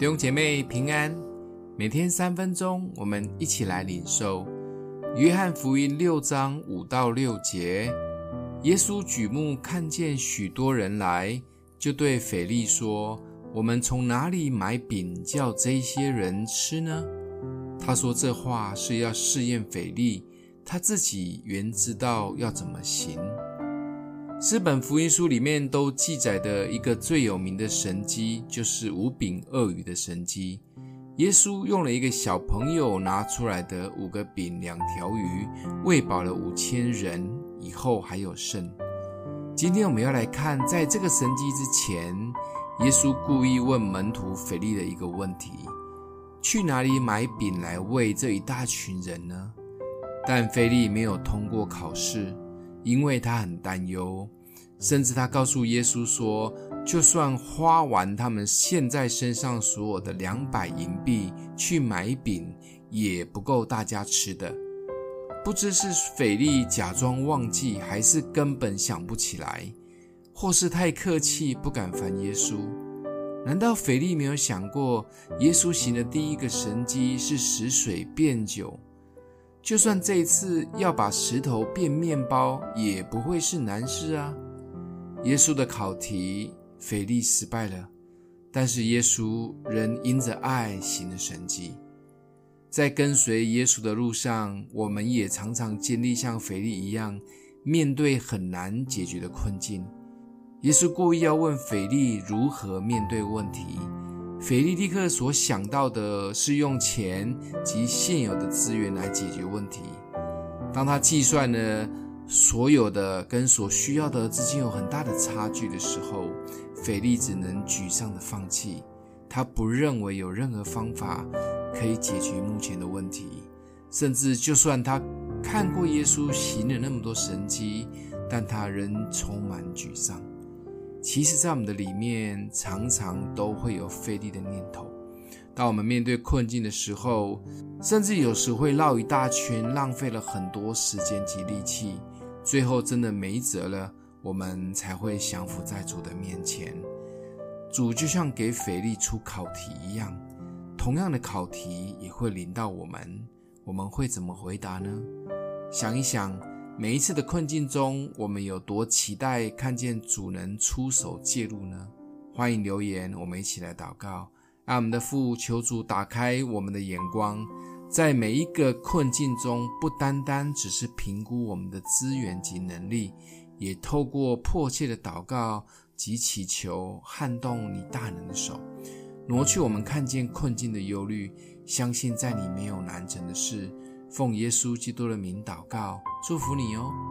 弟兄姐妹平安，每天三分钟，我们一起来领受约翰福音六章五到六节。耶稣举目看见许多人来，就对腓利说：“我们从哪里买饼叫这些人吃呢？”他说这话是要试验腓利，他自己原知道要怎么行。四本福音书里面都记载的一个最有名的神迹，就是五饼二鱼的神迹。耶稣用了一个小朋友拿出来的五个饼两条鱼，喂饱了五千人，以后还有剩。今天我们要来看，在这个神迹之前，耶稣故意问门徒腓利的一个问题：去哪里买饼来喂这一大群人呢？但腓利没有通过考试。因为他很担忧，甚至他告诉耶稣说：“就算花完他们现在身上所有的两百银币去买饼，也不够大家吃的。”不知是腓利假装忘记，还是根本想不起来，或是太客气不敢烦耶稣。难道腓利没有想过，耶稣行的第一个神迹是使水变酒？就算这一次要把石头变面包，也不会是难事啊！耶稣的考题，腓力失败了，但是耶稣仍因着爱行了神迹。在跟随耶稣的路上，我们也常常经历像腓力一样，面对很难解决的困境。耶稣故意要问腓力如何面对问题。腓力立刻所想到的是用钱及现有的资源来解决问题。当他计算了所有的跟所需要的之间有很大的差距的时候，腓利只能沮丧的放弃。他不认为有任何方法可以解决目前的问题，甚至就算他看过耶稣行了那么多神迹，但他仍充满沮丧。其实，在我们的里面，常常都会有费力的念头。当我们面对困境的时候，甚至有时会绕一大圈，浪费了很多时间及力气，最后真的没辙了，我们才会降服在主的面前。主就像给腓力出考题一样，同样的考题也会临到我们，我们会怎么回答呢？想一想。每一次的困境中，我们有多期待看见主能出手介入呢？欢迎留言，我们一起来祷告。爱我们的父，求主打开我们的眼光，在每一个困境中，不单单只是评估我们的资源及能力，也透过迫切的祷告及祈求，撼动你大能的手，挪去我们看见困境的忧虑，相信在你没有难成的事。奉耶稣基督的名祷告，祝福你哦。